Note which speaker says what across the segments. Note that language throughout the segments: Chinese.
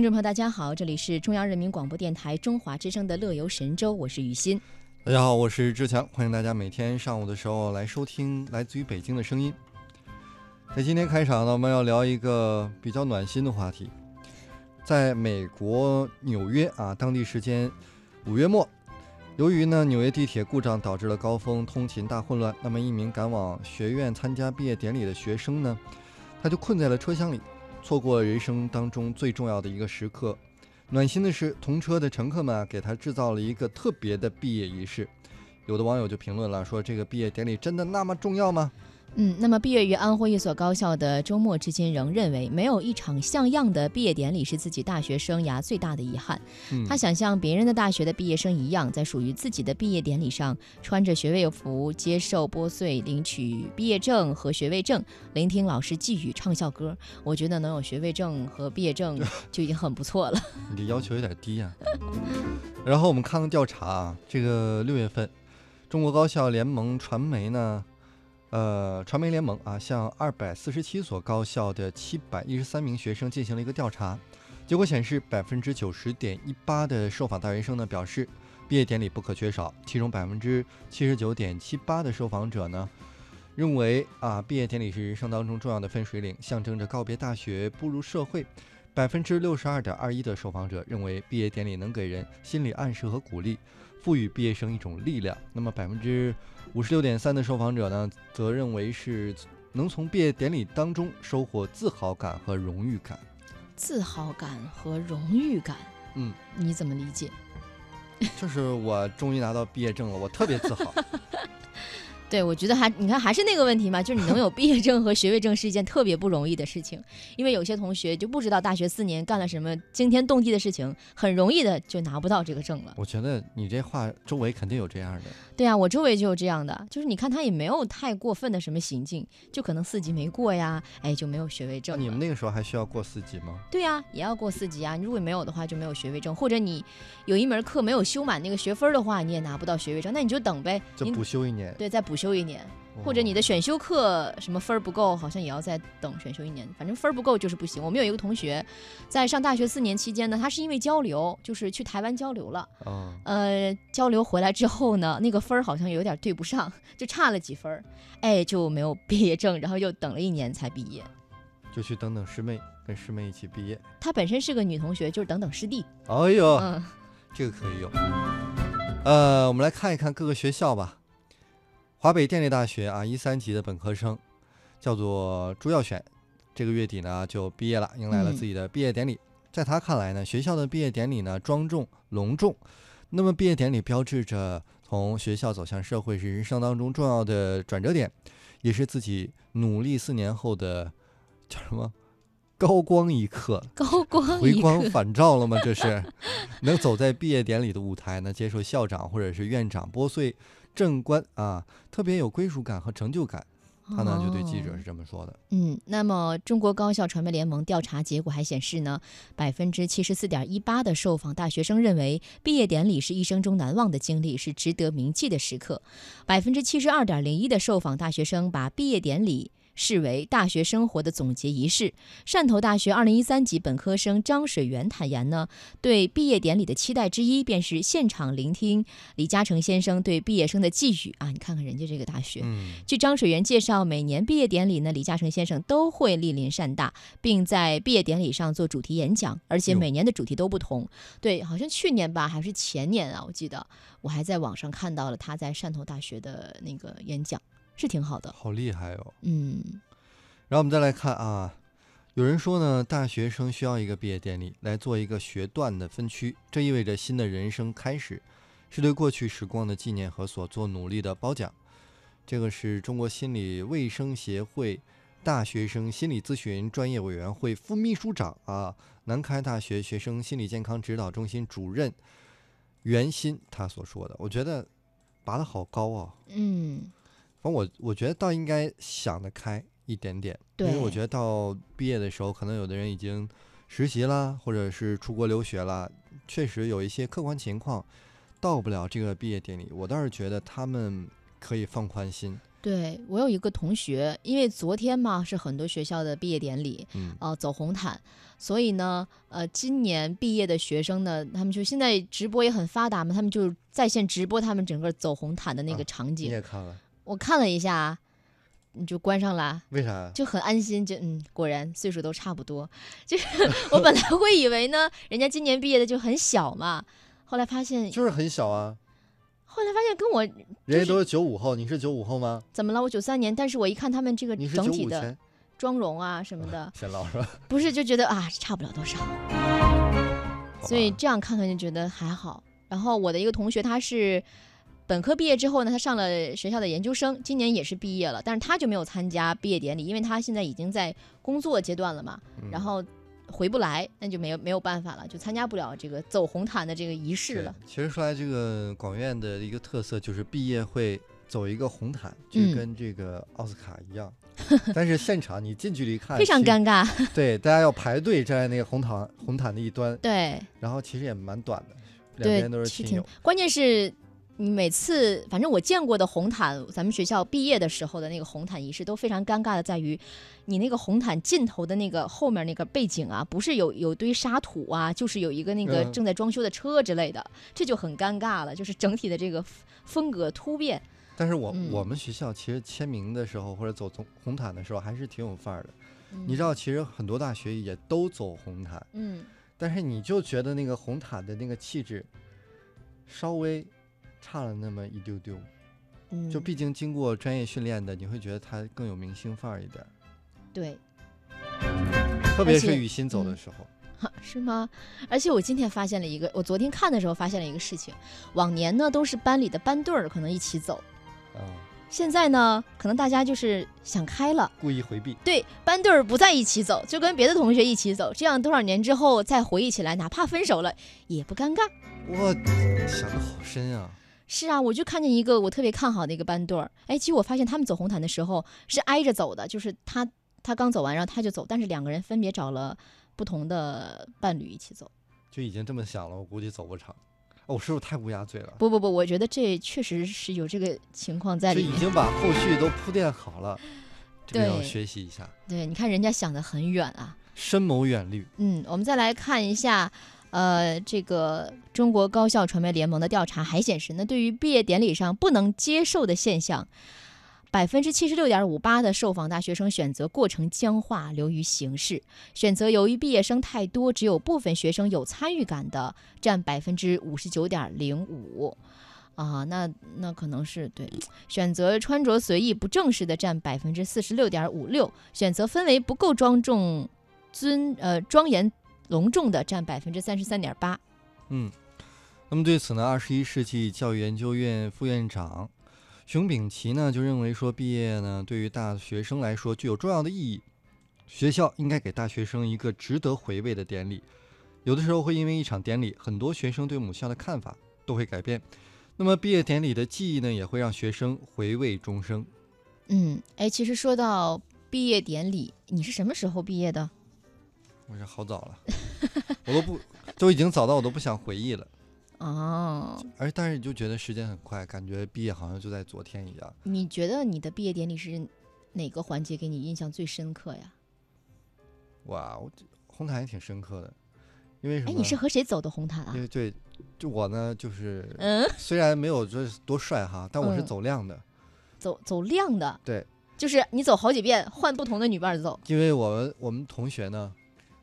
Speaker 1: 听众朋友，大家好，这里是中央人民广播电台中华之声的《乐游神州》，我是雨欣。
Speaker 2: 大家好，我是志强，欢迎大家每天上午的时候来收听来自于北京的声音。在今天开场呢，我们要聊一个比较暖心的话题。在美国纽约啊，当地时间五月末，由于呢纽约地铁故障导致了高峰通勤大混乱，那么一名赶往学院参加毕业典礼的学生呢，他就困在了车厢里。错过人生当中最重要的一个时刻，暖心的是，同车的乘客们给他制造了一个特别的毕业仪式。有的网友就评论了，说这个毕业典礼真的那么重要吗？
Speaker 1: 嗯，那么毕业于安徽一所高校的周末至今仍认为，没有一场像样的毕业典礼是自己大学生涯最大的遗憾。他想像别人的大学的毕业生一样，在属于自己的毕业典礼上，穿着学位服，接受拨穗，领取毕业证和学位证，聆听老师寄语，唱校歌。我觉得能有学位证和毕业证就已经很不错了。
Speaker 2: 你这要求有点低呀。然后我们看看调查啊，这个六月份，中国高校联盟传媒呢。呃，传媒联盟啊，向二百四十七所高校的七百一十三名学生进行了一个调查，结果显示，百分之九十点一八的受访大学生呢表示，毕业典礼不可缺少。其中百分之七十九点七八的受访者呢，认为啊，毕业典礼是人生当中重要的分水岭，象征着告别大学，步入社会。百分之六十二点二一的受访者认为，毕业典礼能给人心理暗示和鼓励。赋予毕业生一种力量。那么百分之五十六点三的受访者呢，则认为是能从毕业典礼当中收获自豪感和荣誉感。
Speaker 1: 自豪感和荣誉感，
Speaker 2: 嗯，
Speaker 1: 你怎么理解？
Speaker 2: 就是我终于拿到毕业证了，我特别自豪。
Speaker 1: 对，我觉得还你看还是那个问题嘛，就是你能有毕业证和学位证是一件特别不容易的事情，因为有些同学就不知道大学四年干了什么惊天动地的事情，很容易的就拿不到这个证了。
Speaker 2: 我觉得你这话周围肯定有这样的。
Speaker 1: 对啊，我周围就有这样的，就是你看他也没有太过分的什么行径，就可能四级没过呀，哎就没有学位证。
Speaker 2: 你们那个时候还需要过四级吗？
Speaker 1: 对呀，也要过四级啊。你如果没有的话就没有学位证，或者你有一门课没有修满那个学分的话，你也拿不到学位证，那你就等呗，
Speaker 2: 就补修一年。
Speaker 1: 对，再补。修一年，或者你的选修课什么分儿不够，好像也要再等选修一年。反正分儿不够就是不行。我们有一个同学，在上大学四年期间呢，他是因为交流，就是去台湾交流了。呃，交流回来之后呢，那个分儿好像有点对不上，就差了几分儿，哎，就没有毕业证，然后又等了一年才毕业。
Speaker 2: 就去等等师妹，跟师妹一起毕业。
Speaker 1: 她本身是个女同学，就是等等师弟。
Speaker 2: 哎呦，嗯，这个可以用。呃，我们来看一看各个学校吧。华北电力大学啊，一三级的本科生叫做朱耀选，这个月底呢就毕业了，迎来了自己的毕业典礼。在他看来呢，学校的毕业典礼呢庄重隆重。那么毕业典礼标志着从学校走向社会，是人生当中重要的转折点，也是自己努力四年后的叫什么高光一刻？
Speaker 1: 高光
Speaker 2: 回光返照了吗？这是 能走在毕业典礼的舞台呢，接受校长或者是院长拨穗。正官啊，特别有归属感和成就感。他呢就对记者是这么说的。
Speaker 1: 嗯，那么中国高校传媒联盟调查结果还显示呢，百分之七十四点一八的受访大学生认为毕业典礼是一生中难忘的经历，是值得铭记的时刻。百分之七十二点零一的受访大学生把毕业典礼。视为大学生活的总结仪式。汕头大学二零一三级本科生张水源坦言呢，对毕业典礼的期待之一便是现场聆听李嘉诚先生对毕业生的寄语啊！你看看人家这个大学。据张水源介绍，每年毕业典礼呢，李嘉诚先生都会莅临汕大，并在毕业典礼上做主题演讲，而且每年的主题都不同。对，好像去年吧，还是前年啊？我记得我还在网上看到了他在汕头大学的那个演讲。是挺好的，
Speaker 2: 好厉害哦。
Speaker 1: 嗯，
Speaker 2: 然后我们再来看啊，有人说呢，大学生需要一个毕业典礼来做一个学段的分区，这意味着新的人生开始，是对过去时光的纪念和所做努力的褒奖。这个是中国心理卫生协会大学生心理咨询专业委员会副秘书长啊，南开大学学生心理健康指导中心主任袁鑫他所说的。我觉得拔得好高啊。
Speaker 1: 嗯。
Speaker 2: 反正我我觉得倒应该想得开一点点，因为我觉得到毕业的时候，可能有的人已经实习啦，或者是出国留学啦，确实有一些客观情况到不了这个毕业典礼。我倒是觉得他们可以放宽心，
Speaker 1: 对我有一个同学，因为昨天嘛是很多学校的毕业典礼，
Speaker 2: 嗯，
Speaker 1: 呃，走红毯，所以呢，呃，今年毕业的学生呢，他们就现在直播也很发达嘛，他们就在线直播他们整个走红毯的那个
Speaker 2: 啊你
Speaker 1: 场景。
Speaker 2: 也看了，
Speaker 1: 我看了一下，你就关上了。
Speaker 2: 为啥？
Speaker 1: 就很安心，就嗯，果然岁数都差不多。就是我本来会以为呢，人家今年毕业的就很小嘛，后来发现，
Speaker 2: 就是很小啊，
Speaker 1: 后来发现跟我
Speaker 2: 人家都是九五后，你是九五后吗？
Speaker 1: 怎么了？我九三年，但是我一看他们这个整体的妆容啊什么的，
Speaker 2: 显老是吧？
Speaker 1: 不是就觉得啊差不了多少，所以这样看看就觉得还好。然后我的一个同学他是本科毕业之后呢，他上了学校的研究生，今年也是毕业了，但是他就没有参加毕业典礼，因为他现在已经在工作阶段了嘛，
Speaker 2: 嗯
Speaker 1: 然后回不来，那就没有没有办法了，就参加不了这个走红毯的这个仪式了。
Speaker 2: 其实说来，这个广院的一个特色就是毕业会走一个红毯，就跟这个奥斯卡一样。但是现场你近距离看，
Speaker 1: 非常尴尬，
Speaker 2: 对，大家要排队站在那个红毯红毯的一端，
Speaker 1: 对
Speaker 2: 然后其实也蛮短的，两
Speaker 1: 对
Speaker 2: 边都，是
Speaker 1: 挺
Speaker 2: 亲友。
Speaker 1: 关键是你每次，反正我见过的红毯，咱们学校毕业的时候的那个红毯仪式都非常尴尬的，在于你那个红毯尽头的那个后面那个背景啊，不是有有堆沙土啊，就是有一个那个
Speaker 2: 嗯
Speaker 1: 正在装修的车之类的，这就很尴尬了，就是整体的这个风格突变。
Speaker 2: 但是我、
Speaker 1: 嗯
Speaker 2: 我们学校其实签名的时候或者走红红毯的时候还是挺有范儿的。你知，
Speaker 1: 道，
Speaker 2: 其实很多大学也都走红毯，
Speaker 1: 嗯，
Speaker 2: 但是你就觉得那个红毯的那个气质稍微差了那么一丢丢。
Speaker 1: 嗯，
Speaker 2: 就毕竟经过专业训练的，你会觉得他更有明星范儿一点，
Speaker 1: 对，
Speaker 2: 特别是雨欣走的
Speaker 1: 嗯
Speaker 2: 时候。
Speaker 1: 哈是吗？而且我今天发现了一个，我昨天看的时候发现了一个事情，往年呢都是班里的班队儿可能一起走，
Speaker 2: 嗯，
Speaker 1: 现在呢可能大家就是想开了。
Speaker 2: 故意回避。
Speaker 1: 对，班队儿不在一起走，就跟别的同学一起走，这样多少年之后再回忆起来，哪怕分手了也不尴尬。
Speaker 2: 我想的好深啊！
Speaker 1: 是啊，我就看见一个我特别看好的一个班队儿，哎，其实我发现他们走红毯的时候是挨着走的，就是他他刚走完，然后他就走，但是两个人分别找了不同的伴侣一起走。
Speaker 2: 就已经这么想了，我估计走不长。哦，我是不是太乌鸦嘴了？
Speaker 1: 不不不，我觉得这确实是有这个情况在里面。
Speaker 2: 就已经把后续都铺垫好了，这个要
Speaker 1: 对
Speaker 2: 学习一下，
Speaker 1: 对，你看人家想得很远啊。
Speaker 2: 深谋远虑。
Speaker 1: 嗯，我们再来看一下，呃，这个中国高校传媒联盟的调查还显示，那对于毕业典礼上不能接受的现象，百分之七十六点五八的受访大学生选择过程僵化，流于形式；选择由于毕业生太多，只有部分学生有参与感的，占百分之五十九点零五。啊，那那可能是对，选择穿着随意不正式的占百分之四十六点五六，选择氛围不够庄重、尊呃庄严隆重的占百分之三十三点八。
Speaker 2: 嗯，那么对此呢，二十一世纪教育研究院副院长熊丙奇呢就认为说，毕业呢对于大学生来说具有重要的意义，学校应该给大学生一个值得回味的典礼。有的时候会因为一场典礼，很多学生对母校的看法都会改变。那么毕业典礼的记忆呢，也会让学生回味终生。
Speaker 1: 嗯，哎，其实说到毕业典礼，你是什么时候毕业的？
Speaker 2: 我这好早了，我都不都已经早到我都不想回忆了。
Speaker 1: 哦，
Speaker 2: 而但是你就觉得时间很快，感觉毕业好像就在昨天一样。
Speaker 1: 你觉得你的毕业典礼是哪个环节给你印象最深刻呀？
Speaker 2: 哇，我这红毯也挺深刻的，因为什么？
Speaker 1: 哎，你是和谁走的红毯啊
Speaker 2: 因？为对，就我呢，就是
Speaker 1: 嗯，
Speaker 2: 虽然没有说多帅哈，但我是
Speaker 1: 嗯
Speaker 2: 走亮的，
Speaker 1: 走走亮的。
Speaker 2: 对，
Speaker 1: 就是你走好几遍，换不同的女伴走
Speaker 2: 因为我们我们同学呢，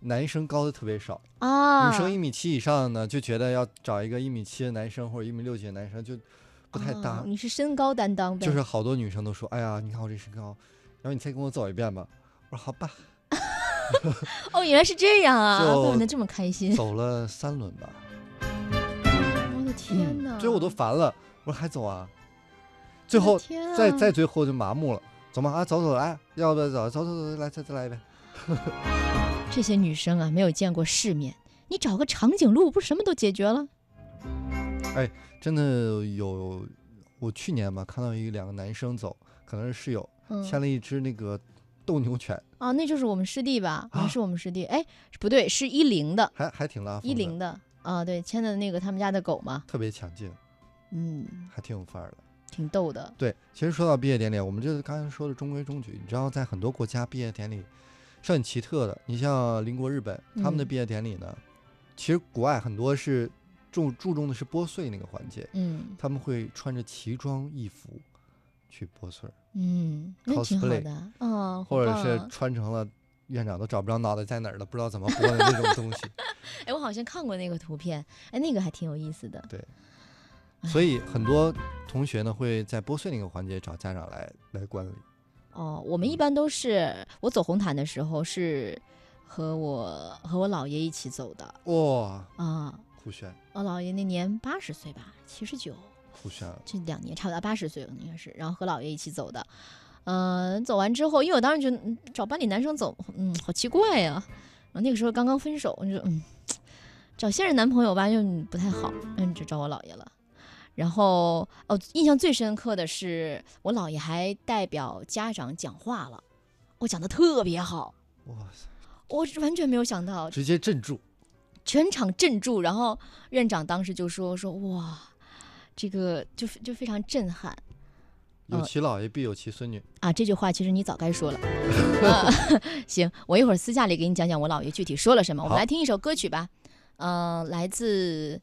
Speaker 2: 男生高的特别少，
Speaker 1: 啊。
Speaker 2: 女生一米七以上呢，就觉得要找一个一米七的男生或者一米六几的男生就不太搭
Speaker 1: 哦，你是身高担当呗？
Speaker 2: 就是好多女生都说，哎呀，你看我这身高，然后你再跟我走一遍吧。我说好吧，
Speaker 1: 哦，原来是这样啊，
Speaker 2: 就
Speaker 1: 怪不得这么开心。
Speaker 2: 走了三轮吧，
Speaker 1: 我的天哪！
Speaker 2: 最后我都烦了，我说还走啊，最后
Speaker 1: 啊
Speaker 2: 再再最后就麻木了，走吧啊走走来，要不要走走走走来再再来一遍。
Speaker 1: 这些女生啊，没有见过世面，你找个长颈鹿，不是什么都解决了？
Speaker 2: 哎真的有，我去年吧看到一两个男生走，可能是室友
Speaker 1: 嗯，
Speaker 2: 牵了一只那个斗牛犬，
Speaker 1: 啊，那就是我们师弟吧？啊，
Speaker 2: 啊
Speaker 1: 是我们师弟。哎，不对，是一零的，
Speaker 2: 还还挺拉风的，
Speaker 1: 一零的啊，对，牵的那个他们家的狗嘛。
Speaker 2: 特别强劲，
Speaker 1: 嗯，
Speaker 2: 还挺有范儿的。
Speaker 1: 挺逗的。
Speaker 2: 对，其实说到毕业典礼，我们这刚才说的中规中矩。你知道，在很多国家毕业典礼是很奇特的。你像邻国日本，他们的
Speaker 1: 嗯
Speaker 2: 毕业典礼呢，其实国外很多是注注重的是拨穗那个环节，
Speaker 1: 嗯
Speaker 2: 他们会穿着奇装异服去拨穗儿，
Speaker 1: 嗯，那挺好
Speaker 2: cosplay
Speaker 1: 的哦，
Speaker 2: 或者是穿成了院长都找不着脑袋在哪儿了，不知道怎么拨的那种东西。
Speaker 1: 哎，我好像看过那个图片，哎，那个还挺有意思的。
Speaker 2: 对所以很多同学呢会在拨穗那个环节找家长来来管理。
Speaker 1: 哦，我们一
Speaker 2: 嗯
Speaker 1: 般都是我走红毯的时候是和我和我姥爷一起走的
Speaker 2: 哇，
Speaker 1: 啊。
Speaker 2: 酷炫
Speaker 1: 我姥爷那年八十岁吧，七十九，
Speaker 2: 酷炫！
Speaker 1: 这两年差不多八十岁了，应该是。然后和姥爷一起走的，嗯、走完之后，因为我当时觉得、嗯找班里男生走，嗯，好奇怪呀、然后那个时候刚刚分手，我就说嗯，找现任男朋友吧又嗯不太好，嗯，就找我姥爷了。然后哦，印象最深刻的是我姥爷还代表家长讲话了，我讲的特别好，
Speaker 2: 哇塞，
Speaker 1: 我完全没有想到，
Speaker 2: 直接镇住。
Speaker 1: 全场镇住。然后院长当时就说说哇，这个就就非常震撼。
Speaker 2: 有
Speaker 1: 呃
Speaker 2: 其姥爷必有其孙女。
Speaker 1: 啊，这句话其实你早该说了。呃 行，我一会儿私下里给你讲讲我姥爷具体说了什么。我们来听一首歌曲吧，嗯、来自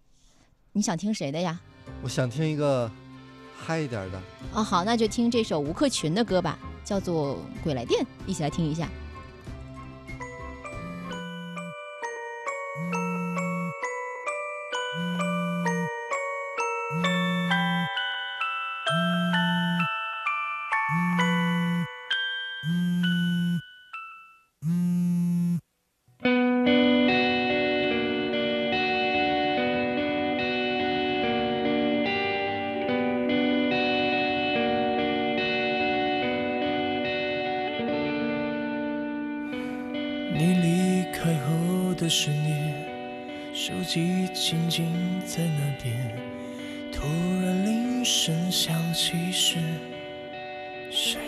Speaker 1: 你想听谁的呀？
Speaker 2: 我想听一个嗨一点的。
Speaker 1: 啊，好，那就听这首吴克群的歌吧，叫做《鬼来电》，一起来听一下。
Speaker 3: 想起是谁？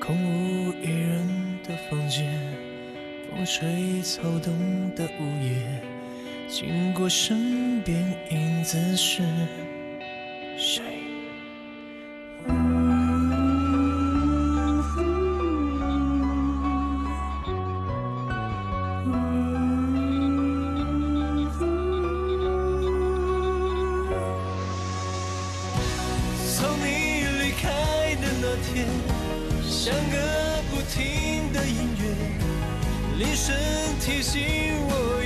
Speaker 3: 空无一人的房间，风吹草动的午夜，经过身边影子是谁？像个不停的音乐，铃声提醒我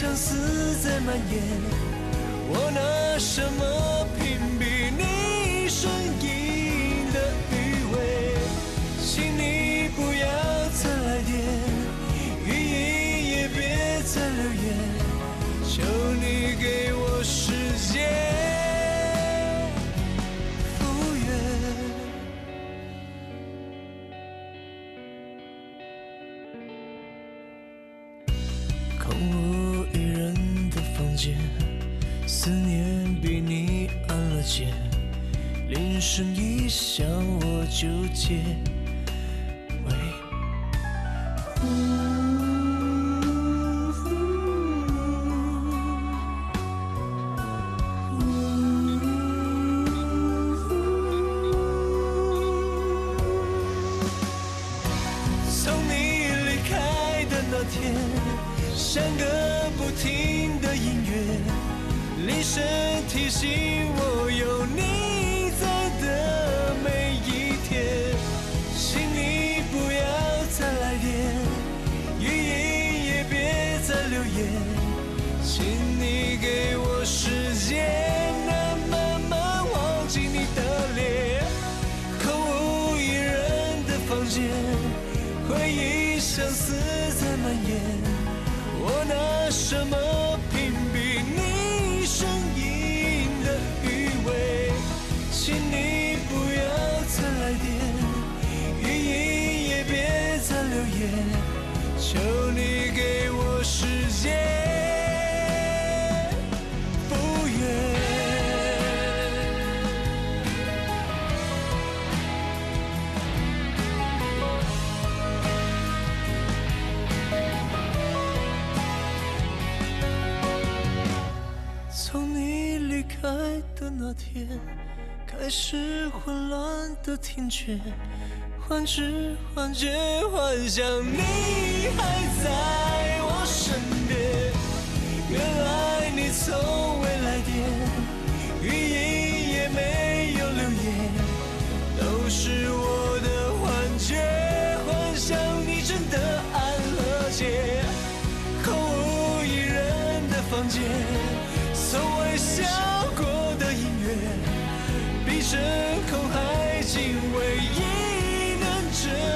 Speaker 3: 相思在蔓延。我拿什么铃声一响我就接。那天，开始混乱的听觉，幻知幻觉，幻想你还在我身边。原来你从未来电只。